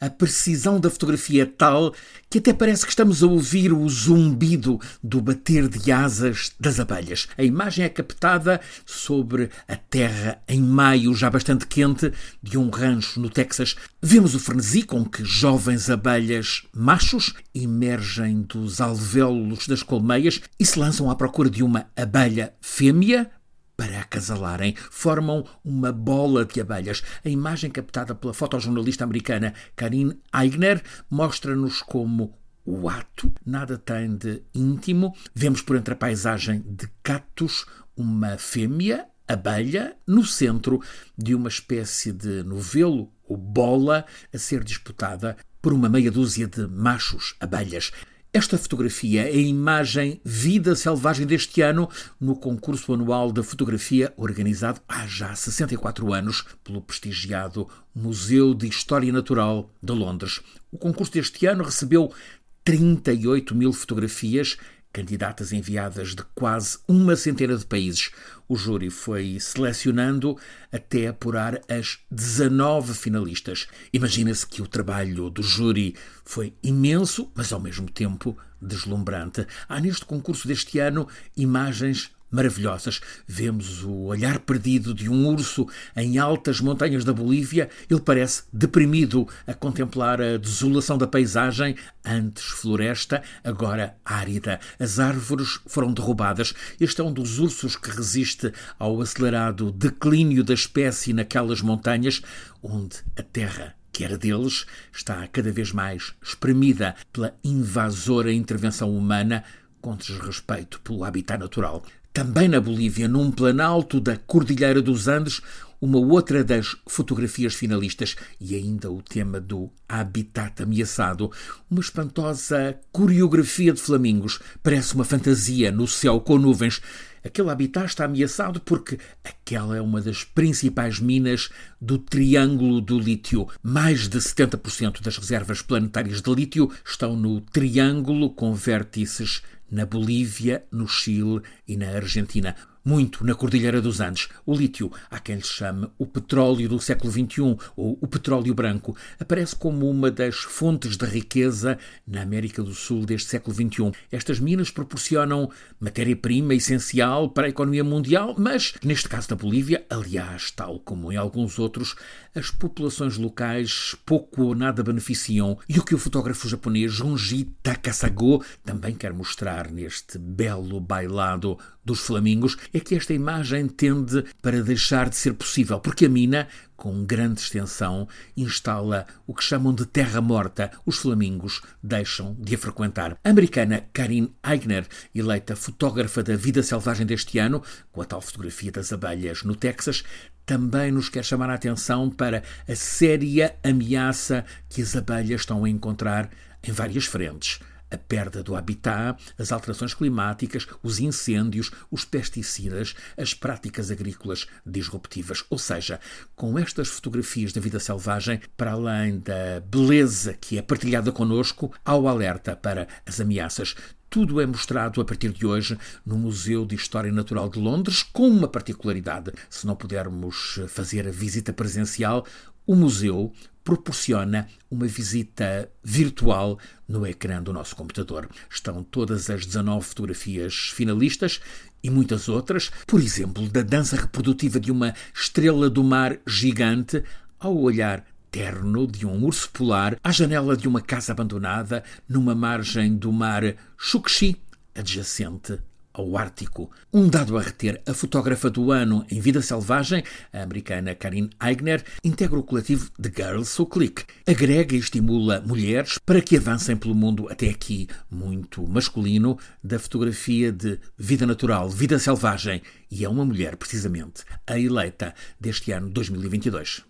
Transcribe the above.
A precisão da fotografia é tal que até parece que estamos a ouvir o zumbido do bater de asas das abelhas. A imagem é captada sobre a terra em maio, já bastante quente, de um rancho no Texas. Vemos o frenesi com que jovens abelhas machos emergem dos alvéolos das colmeias e se lançam à procura de uma abelha fêmea para acasalarem, formam uma bola de abelhas. A imagem captada pela fotojornalista americana Karine Eigner mostra-nos como o ato nada tem de íntimo. Vemos por entre a paisagem de catos uma fêmea, abelha, no centro de uma espécie de novelo ou bola a ser disputada por uma meia dúzia de machos abelhas. Esta fotografia é a imagem Vida Selvagem deste ano no concurso anual da fotografia organizado há já 64 anos pelo prestigiado Museu de História Natural de Londres. O concurso deste ano recebeu 38 mil fotografias candidatas enviadas de quase uma centena de países. O júri foi selecionando até apurar as 19 finalistas. Imagina-se que o trabalho do júri foi imenso, mas ao mesmo tempo deslumbrante. Há neste concurso deste ano imagens maravilhosas. Vemos o olhar perdido de um urso em altas montanhas da Bolívia. Ele parece deprimido a contemplar a desolação da paisagem, antes floresta, agora árida. As árvores foram derrubadas. Este é um dos ursos que resiste ao acelerado declínio da espécie naquelas montanhas onde a terra que era deles, está cada vez mais espremida pela invasora intervenção humana com desrespeito pelo habitat natural. Também na Bolívia, num planalto da Cordilheira dos Andes, uma outra das fotografias finalistas e ainda o tema do habitat ameaçado, uma espantosa coreografia de flamingos, parece uma fantasia no céu com nuvens. Aquele habitat está ameaçado porque aquela é uma das principais minas do Triângulo do Lítio. Mais de 70% das reservas planetárias de lítio estão no Triângulo com vértices na Bolívia, no Chile e na Argentina muito na Cordilheira dos Andes. O lítio, há quem lhe chame o petróleo do século XXI ou o petróleo branco, aparece como uma das fontes de riqueza na América do Sul deste século XXI. Estas minas proporcionam matéria-prima essencial para a economia mundial, mas, neste caso da Bolívia, aliás, tal como em alguns outros, as populações locais pouco ou nada beneficiam. E o que o fotógrafo japonês Junji Takasago também quer mostrar neste belo bailado dos flamingos é que esta imagem tende para deixar de ser possível, porque a mina, com grande extensão, instala o que chamam de terra morta. Os flamingos deixam de a frequentar. A americana Karin Eigner, eleita fotógrafa da vida selvagem deste ano, com a tal fotografia das abelhas no Texas, também nos quer chamar a atenção para a séria ameaça que as abelhas estão a encontrar em várias frentes a perda do habitat, as alterações climáticas, os incêndios, os pesticidas, as práticas agrícolas disruptivas. Ou seja, com estas fotografias da vida selvagem, para além da beleza que é partilhada connosco, há o alerta para as ameaças tudo é mostrado a partir de hoje no Museu de História Natural de Londres, com uma particularidade. Se não pudermos fazer a visita presencial, o museu proporciona uma visita virtual no ecrã do nosso computador. Estão todas as 19 fotografias finalistas e muitas outras, por exemplo, da dança reprodutiva de uma estrela do mar gigante ao olhar terno de um urso polar à janela de uma casa abandonada numa margem do mar Shukshi, adjacente ao Ártico. Um dado a reter, a fotógrafa do ano em Vida Selvagem, a americana Karin Eigner, integra o coletivo The Girls Who Click. Agrega e estimula mulheres para que avancem pelo mundo até aqui muito masculino da fotografia de vida natural, vida selvagem. E é uma mulher, precisamente, a eleita deste ano 2022.